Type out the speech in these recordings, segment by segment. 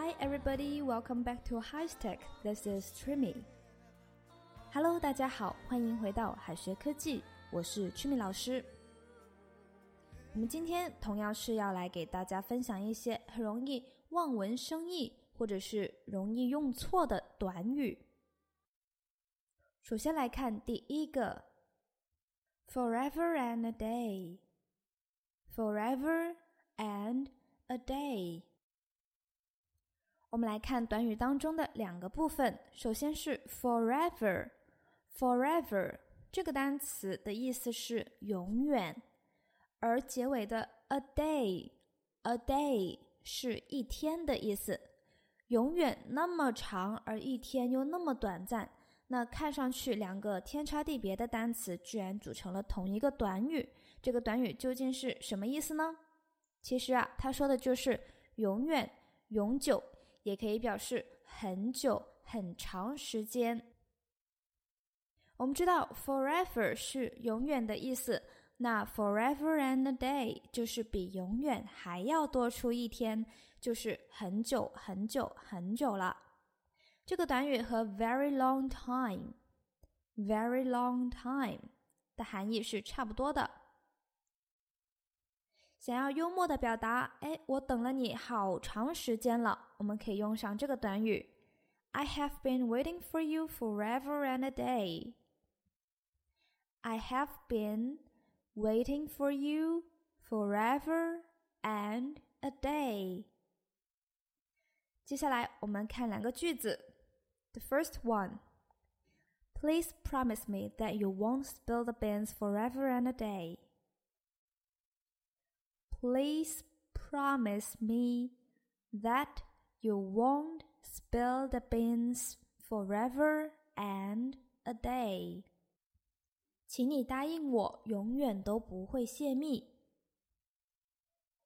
Hi, everybody. Welcome back to High Tech. This is Trimmy. Hello，大家好，欢迎回到海学科技，我是 Trimmy 老师。我们今天同样是要来给大家分享一些很容易望文生义，或者是容易用错的短语。首先来看第一个，forever and a day，forever and a day。我们来看短语当中的两个部分。首先是 forever，forever 这个单词的意思是永远，而结尾的 a day，a day 是一天的意思。永远那么长，而一天又那么短暂，那看上去两个天差地别的单词居然组成了同一个短语。这个短语究竟是什么意思呢？其实啊，他说的就是永远、永久。也可以表示很久、很长时间。我们知道 “forever” 是永远的意思，那 “forever and a day” 就是比永远还要多出一天，就是很久、很久、很久了。这个短语和 “very long time”、“very long time” 的含义是差不多的。想要幽默的表达，哎，我等了你好长时间了，我们可以用上这个短语：I have been waiting for you forever and a day. I have been waiting for you forever and a day. 接下来我们看两个句子。The first one. Please promise me that you won't spill the beans forever and a day. Please promise me that you won't spill the beans forever and a day. 请你答应我，永远都不会泄密。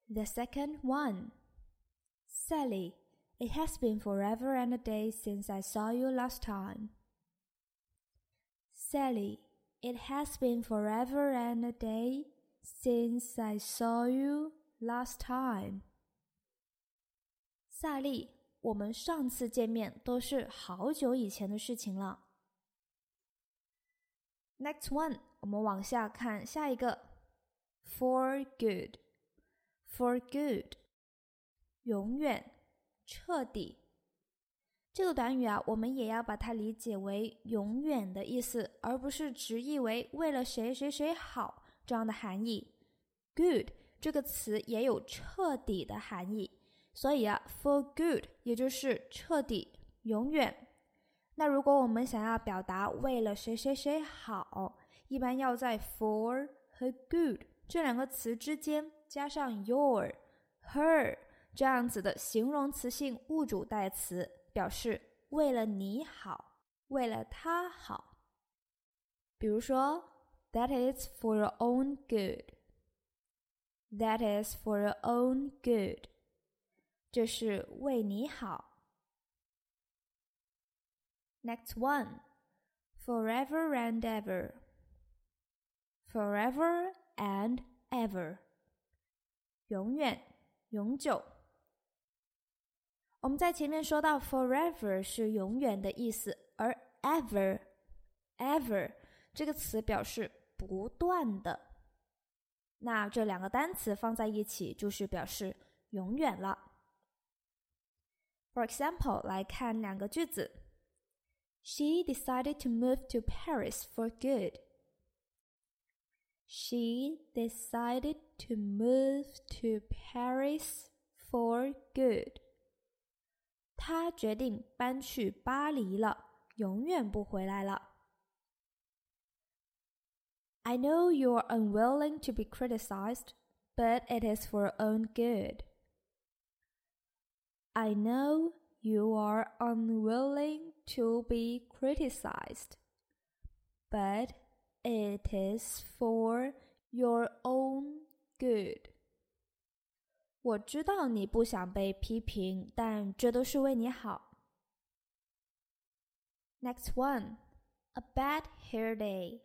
The second one, Sally, it has been forever and a day since I saw you last time. Sally, it has been forever and a day Since I saw you last time，萨利，我们上次见面都是好久以前的事情了。Next one，我们往下看下一个，for good，for good，永远、彻底。这个短语啊，我们也要把它理解为永远的意思，而不是直译为为了谁谁谁好。这样的含义，good 这个词也有彻底的含义，所以啊，for good 也就是彻底、永远。那如果我们想要表达为了谁谁谁好，一般要在 for 和 good 这两个词之间加上 your、her 这样子的形容词性物主代词，表示为了你好，为了他好。比如说。That is for your own good. That is for your own good. 这是为你好。Next one, forever and ever. Forever and ever. 永远、永久。我们在前面说到，forever 是永远的意思，而 ever，ever 这个词表示 不断的，那这两个单词放在一起就是表示永远了。For example，来看两个句子：She decided to move to Paris for good. She decided to move to Paris for good. 她决定搬去巴黎了，永远不回来了。I know you are unwilling to be criticized, but it is for your own good. I know you are unwilling to be criticized, but it is for your own good. 我知道你不想被批评，但这都是为你好。Next one, a bad hair day.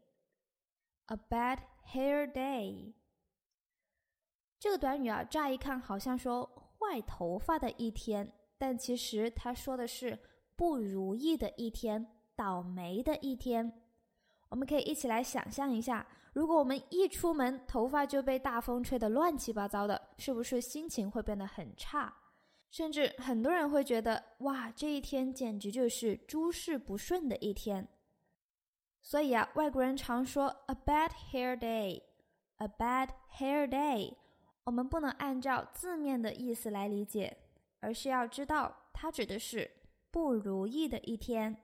A bad hair day，这个短语啊，乍一看好像说坏头发的一天，但其实它说的是不如意的一天，倒霉的一天。我们可以一起来想象一下，如果我们一出门，头发就被大风吹得乱七八糟的，是不是心情会变得很差？甚至很多人会觉得，哇，这一天简直就是诸事不顺的一天。所以啊，外国人常说 a bad hair day，a bad hair day。我们不能按照字面的意思来理解，而是要知道它指的是不如意的一天。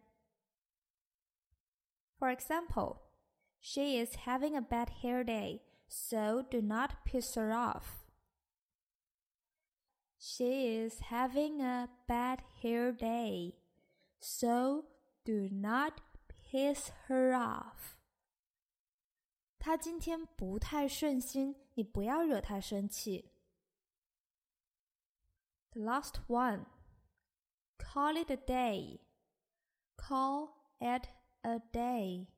For example, she is having a bad hair day, so do not piss her off. She is having a bad hair day, so do not piss her off. 她今天不太顺心，你不要惹她生气。The last one, call it a day. Call it a day.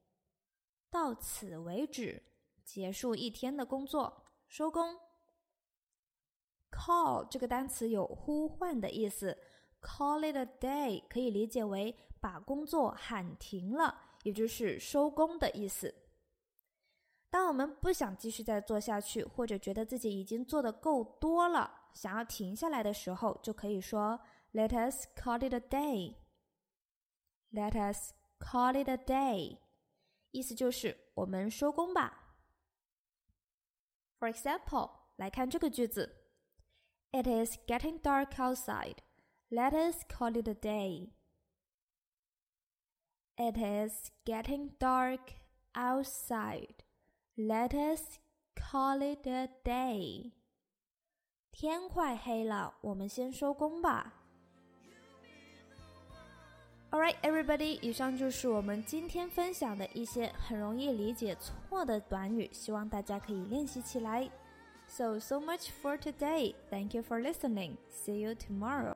到此为止，结束一天的工作，收工。Call 这个单词有呼唤的意思，Call it a day 可以理解为把工作喊停了，也就是收工的意思。当我们不想继续再做下去，或者觉得自己已经做的够多了，想要停下来的时候，就可以说 Let us call it a day. Let us call it a day. 意思就是我们收工吧。For example，来看这个句子。It is getting dark outside. Let us call it a day. It is getting dark outside. Let us call it a day. 天快黑了，我们先收工吧。Alright, everybody，以上就是我们今天分享的一些很容易理解错的短语，希望大家可以练习起来。So so much for today. Thank you for listening. See you tomorrow.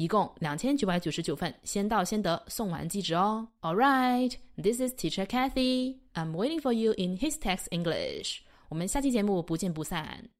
一共两千九百九十九份，先到先得，送完即止哦。All right, this is Teacher Kathy. I'm waiting for you in his text English. 我们下期节目不见不散。